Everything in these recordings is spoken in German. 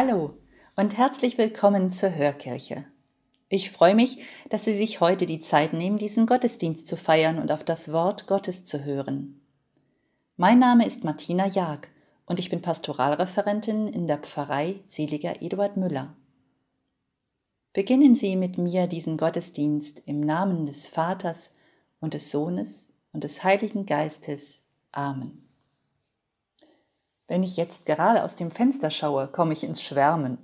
Hallo und herzlich willkommen zur Hörkirche. Ich freue mich, dass Sie sich heute die Zeit nehmen, diesen Gottesdienst zu feiern und auf das Wort Gottes zu hören. Mein Name ist Martina Jag und ich bin Pastoralreferentin in der Pfarrei Seliger Eduard Müller. Beginnen Sie mit mir diesen Gottesdienst im Namen des Vaters und des Sohnes und des Heiligen Geistes. Amen. Wenn ich jetzt gerade aus dem Fenster schaue, komme ich ins Schwärmen.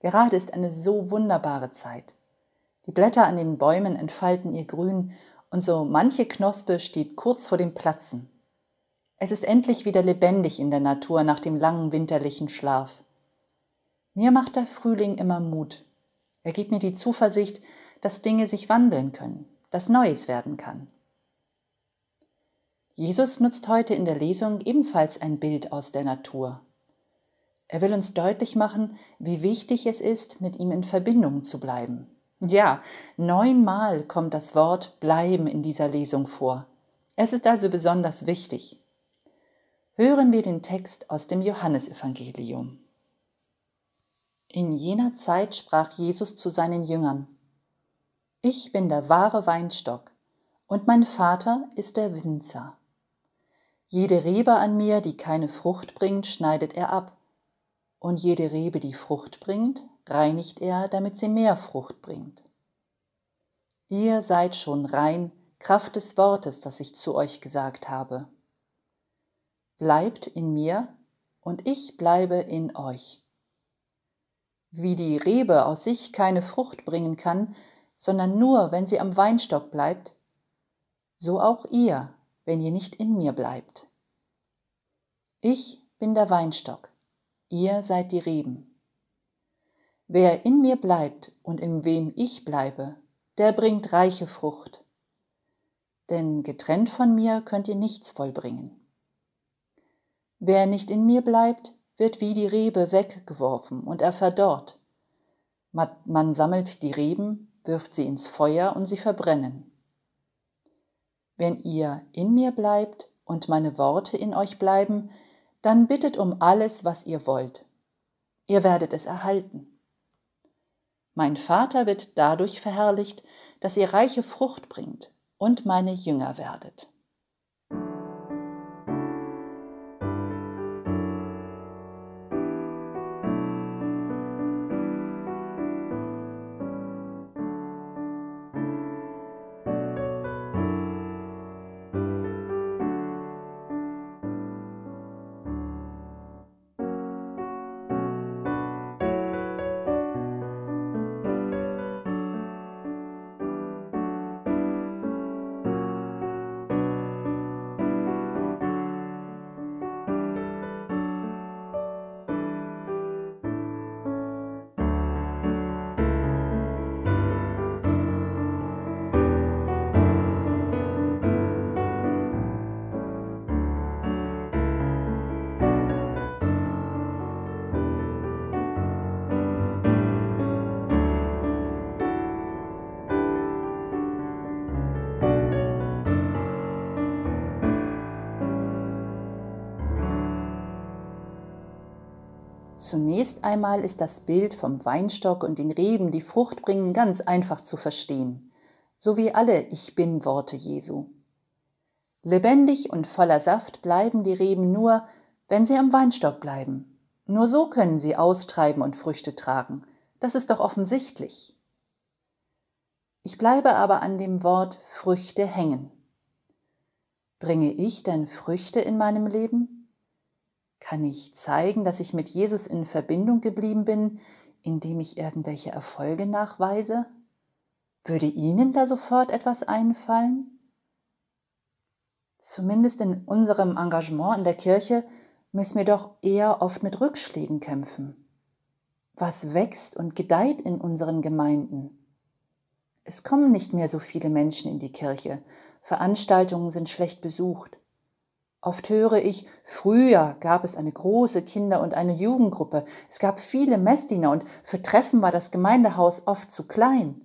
Gerade ist eine so wunderbare Zeit. Die Blätter an den Bäumen entfalten ihr Grün und so manche Knospe steht kurz vor dem Platzen. Es ist endlich wieder lebendig in der Natur nach dem langen winterlichen Schlaf. Mir macht der Frühling immer Mut. Er gibt mir die Zuversicht, dass Dinge sich wandeln können, dass Neues werden kann. Jesus nutzt heute in der Lesung ebenfalls ein Bild aus der Natur. Er will uns deutlich machen, wie wichtig es ist, mit ihm in Verbindung zu bleiben. Ja, neunmal kommt das Wort bleiben in dieser Lesung vor. Es ist also besonders wichtig. Hören wir den Text aus dem Johannesevangelium. In jener Zeit sprach Jesus zu seinen Jüngern, Ich bin der wahre Weinstock, und mein Vater ist der Winzer. Jede Rebe an mir, die keine Frucht bringt, schneidet er ab. Und jede Rebe, die Frucht bringt, reinigt er, damit sie mehr Frucht bringt. Ihr seid schon rein, Kraft des Wortes, das ich zu euch gesagt habe. Bleibt in mir und ich bleibe in euch. Wie die Rebe aus sich keine Frucht bringen kann, sondern nur, wenn sie am Weinstock bleibt, so auch ihr, wenn ihr nicht in mir bleibt. Ich bin der Weinstock, ihr seid die Reben. Wer in mir bleibt und in wem ich bleibe, der bringt reiche Frucht. Denn getrennt von mir könnt ihr nichts vollbringen. Wer nicht in mir bleibt, wird wie die Rebe weggeworfen und er verdorrt. Man sammelt die Reben, wirft sie ins Feuer und sie verbrennen. Wenn ihr in mir bleibt und meine Worte in euch bleiben, dann bittet um alles, was ihr wollt. Ihr werdet es erhalten. Mein Vater wird dadurch verherrlicht, dass ihr reiche Frucht bringt und meine Jünger werdet. Zunächst einmal ist das Bild vom Weinstock und den Reben, die Frucht bringen, ganz einfach zu verstehen, so wie alle Ich bin Worte Jesu. Lebendig und voller Saft bleiben die Reben nur, wenn sie am Weinstock bleiben. Nur so können sie austreiben und Früchte tragen. Das ist doch offensichtlich. Ich bleibe aber an dem Wort Früchte hängen. Bringe ich denn Früchte in meinem Leben? Kann ich zeigen, dass ich mit Jesus in Verbindung geblieben bin, indem ich irgendwelche Erfolge nachweise? Würde Ihnen da sofort etwas einfallen? Zumindest in unserem Engagement in der Kirche müssen wir doch eher oft mit Rückschlägen kämpfen. Was wächst und gedeiht in unseren Gemeinden? Es kommen nicht mehr so viele Menschen in die Kirche, Veranstaltungen sind schlecht besucht. Oft höre ich, früher gab es eine große Kinder- und eine Jugendgruppe, es gab viele Messdiener und für Treffen war das Gemeindehaus oft zu klein.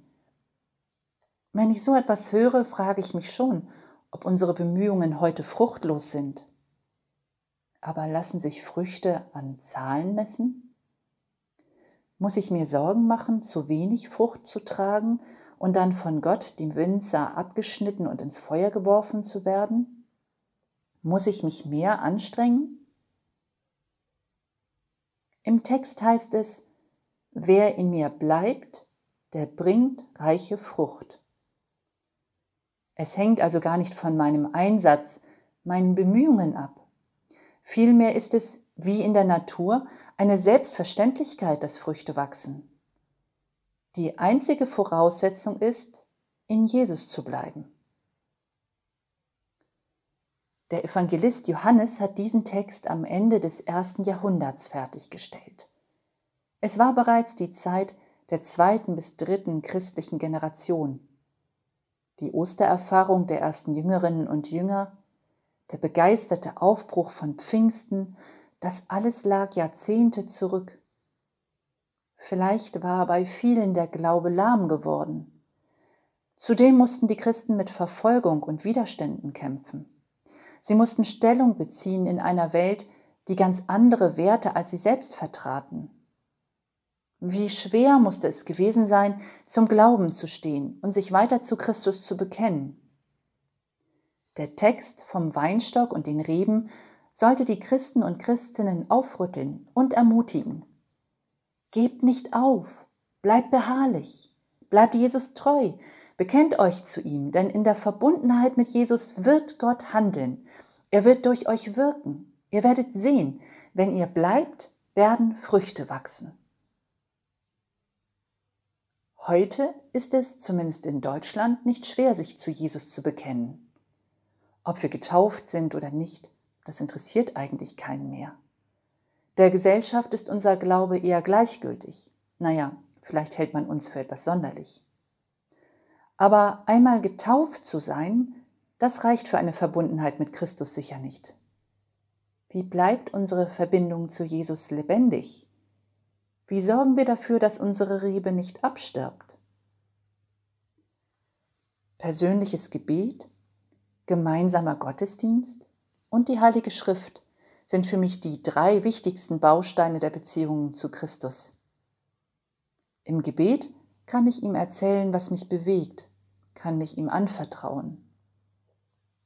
Wenn ich so etwas höre, frage ich mich schon, ob unsere Bemühungen heute fruchtlos sind. Aber lassen sich Früchte an Zahlen messen? Muss ich mir Sorgen machen, zu wenig Frucht zu tragen und dann von Gott, dem Winzer, abgeschnitten und ins Feuer geworfen zu werden? Muss ich mich mehr anstrengen? Im Text heißt es, wer in mir bleibt, der bringt reiche Frucht. Es hängt also gar nicht von meinem Einsatz, meinen Bemühungen ab. Vielmehr ist es, wie in der Natur, eine Selbstverständlichkeit, dass Früchte wachsen. Die einzige Voraussetzung ist, in Jesus zu bleiben. Der Evangelist Johannes hat diesen Text am Ende des ersten Jahrhunderts fertiggestellt. Es war bereits die Zeit der zweiten bis dritten christlichen Generation. Die Ostererfahrung der ersten Jüngerinnen und Jünger, der begeisterte Aufbruch von Pfingsten, das alles lag Jahrzehnte zurück. Vielleicht war bei vielen der Glaube lahm geworden. Zudem mussten die Christen mit Verfolgung und Widerständen kämpfen. Sie mussten Stellung beziehen in einer Welt, die ganz andere Werte als sie selbst vertraten. Wie schwer musste es gewesen sein, zum Glauben zu stehen und sich weiter zu Christus zu bekennen. Der Text vom Weinstock und den Reben sollte die Christen und Christinnen aufrütteln und ermutigen. Gebt nicht auf, bleibt beharrlich, bleibt Jesus treu, bekennt euch zu ihm, denn in der Verbundenheit mit Jesus wird Gott handeln. Er wird durch euch wirken. Ihr werdet sehen, wenn ihr bleibt, werden Früchte wachsen. Heute ist es, zumindest in Deutschland, nicht schwer, sich zu Jesus zu bekennen. Ob wir getauft sind oder nicht, das interessiert eigentlich keinen mehr. Der Gesellschaft ist unser Glaube eher gleichgültig. Naja, vielleicht hält man uns für etwas sonderlich. Aber einmal getauft zu sein, das reicht für eine Verbundenheit mit Christus sicher nicht. Wie bleibt unsere Verbindung zu Jesus lebendig? Wie sorgen wir dafür, dass unsere Rebe nicht abstirbt? Persönliches Gebet, gemeinsamer Gottesdienst und die Heilige Schrift sind für mich die drei wichtigsten Bausteine der Beziehungen zu Christus. Im Gebet kann ich ihm erzählen, was mich bewegt, kann mich ihm anvertrauen.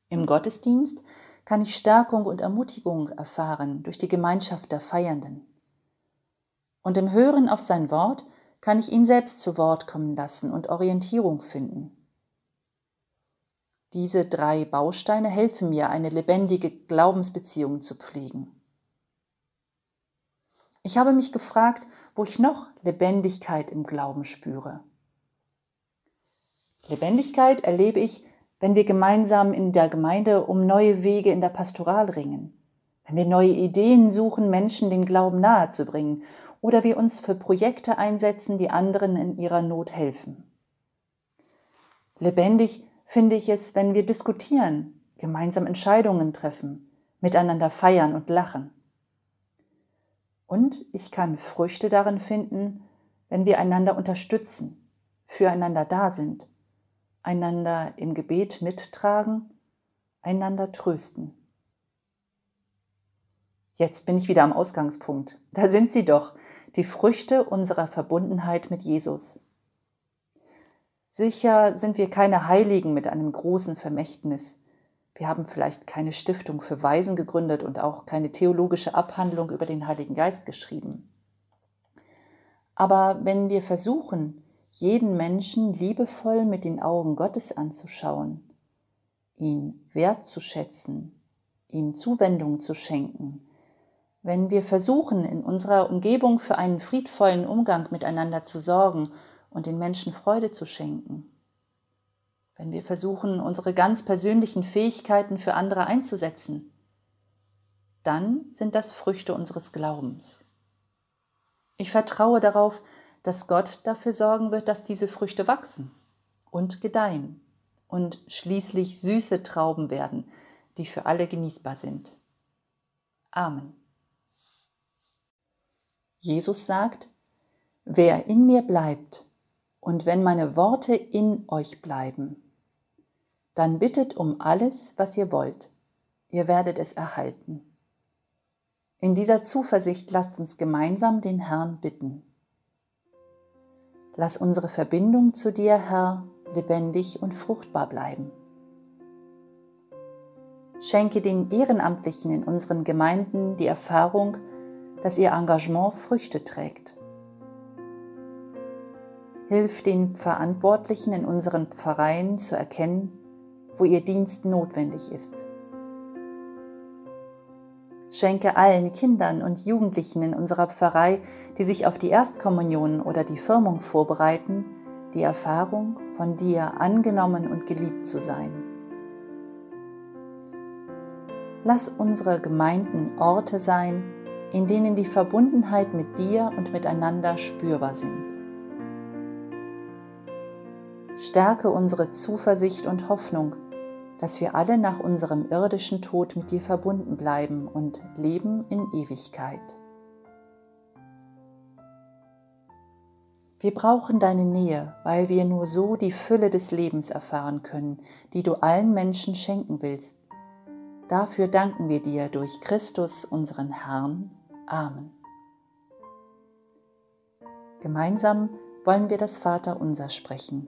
Im Gottesdienst kann ich Stärkung und Ermutigung erfahren durch die Gemeinschaft der Feiernden. Und im Hören auf sein Wort kann ich ihn selbst zu Wort kommen lassen und Orientierung finden. Diese drei Bausteine helfen mir, eine lebendige Glaubensbeziehung zu pflegen. Ich habe mich gefragt, wo ich noch Lebendigkeit im Glauben spüre. Lebendigkeit erlebe ich, wenn wir gemeinsam in der Gemeinde um neue Wege in der Pastoral ringen, wenn wir neue Ideen suchen, Menschen den Glauben nahezubringen oder wir uns für Projekte einsetzen, die anderen in ihrer Not helfen. Lebendig finde ich es, wenn wir diskutieren, gemeinsam Entscheidungen treffen, miteinander feiern und lachen. Und ich kann Früchte darin finden, wenn wir einander unterstützen, füreinander da sind, einander im Gebet mittragen, einander trösten. Jetzt bin ich wieder am Ausgangspunkt. Da sind sie doch, die Früchte unserer Verbundenheit mit Jesus. Sicher sind wir keine Heiligen mit einem großen Vermächtnis. Wir haben vielleicht keine Stiftung für Weisen gegründet und auch keine theologische Abhandlung über den Heiligen Geist geschrieben. Aber wenn wir versuchen, jeden Menschen liebevoll mit den Augen Gottes anzuschauen, ihn wertzuschätzen, ihm Zuwendung zu schenken, wenn wir versuchen, in unserer Umgebung für einen friedvollen Umgang miteinander zu sorgen und den Menschen Freude zu schenken. Wenn wir versuchen, unsere ganz persönlichen Fähigkeiten für andere einzusetzen, dann sind das Früchte unseres Glaubens. Ich vertraue darauf, dass Gott dafür sorgen wird, dass diese Früchte wachsen und gedeihen und schließlich süße Trauben werden, die für alle genießbar sind. Amen. Jesus sagt, wer in mir bleibt und wenn meine Worte in euch bleiben, dann bittet um alles, was ihr wollt. Ihr werdet es erhalten. In dieser Zuversicht lasst uns gemeinsam den Herrn bitten. Lass unsere Verbindung zu dir, Herr, lebendig und fruchtbar bleiben. Schenke den Ehrenamtlichen in unseren Gemeinden die Erfahrung, dass ihr Engagement Früchte trägt. Hilf den Verantwortlichen in unseren Pfarreien zu erkennen, wo ihr Dienst notwendig ist. Schenke allen Kindern und Jugendlichen in unserer Pfarrei, die sich auf die Erstkommunion oder die Firmung vorbereiten, die Erfahrung, von dir angenommen und geliebt zu sein. Lass unsere Gemeinden Orte sein, in denen die Verbundenheit mit dir und miteinander spürbar sind. Stärke unsere Zuversicht und Hoffnung, dass wir alle nach unserem irdischen Tod mit dir verbunden bleiben und leben in Ewigkeit. Wir brauchen deine Nähe, weil wir nur so die Fülle des Lebens erfahren können, die du allen Menschen schenken willst. Dafür danken wir dir durch Christus, unseren Herrn. Amen. Gemeinsam wollen wir das Vaterunser sprechen.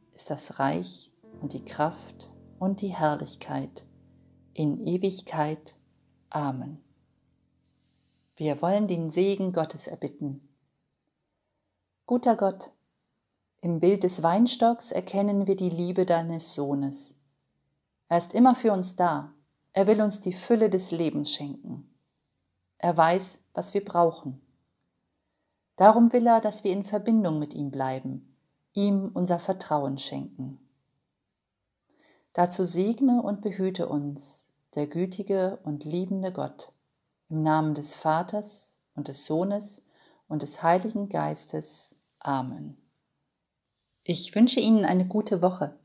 ist das Reich und die Kraft und die Herrlichkeit in Ewigkeit. Amen. Wir wollen den Segen Gottes erbitten. Guter Gott, im Bild des Weinstocks erkennen wir die Liebe deines Sohnes. Er ist immer für uns da. Er will uns die Fülle des Lebens schenken. Er weiß, was wir brauchen. Darum will er, dass wir in Verbindung mit ihm bleiben ihm unser Vertrauen schenken. Dazu segne und behüte uns der gütige und liebende Gott im Namen des Vaters und des Sohnes und des Heiligen Geistes. Amen. Ich wünsche Ihnen eine gute Woche.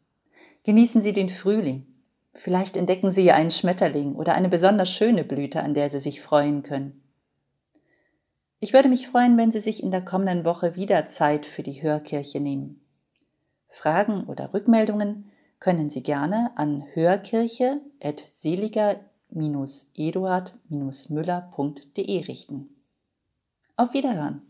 Genießen Sie den Frühling. Vielleicht entdecken Sie einen Schmetterling oder eine besonders schöne Blüte, an der Sie sich freuen können. Ich würde mich freuen, wenn Sie sich in der kommenden Woche wieder Zeit für die Hörkirche nehmen. Fragen oder Rückmeldungen können Sie gerne an hörkirche.seliger-eduard-müller.de richten. Auf Wiederhören!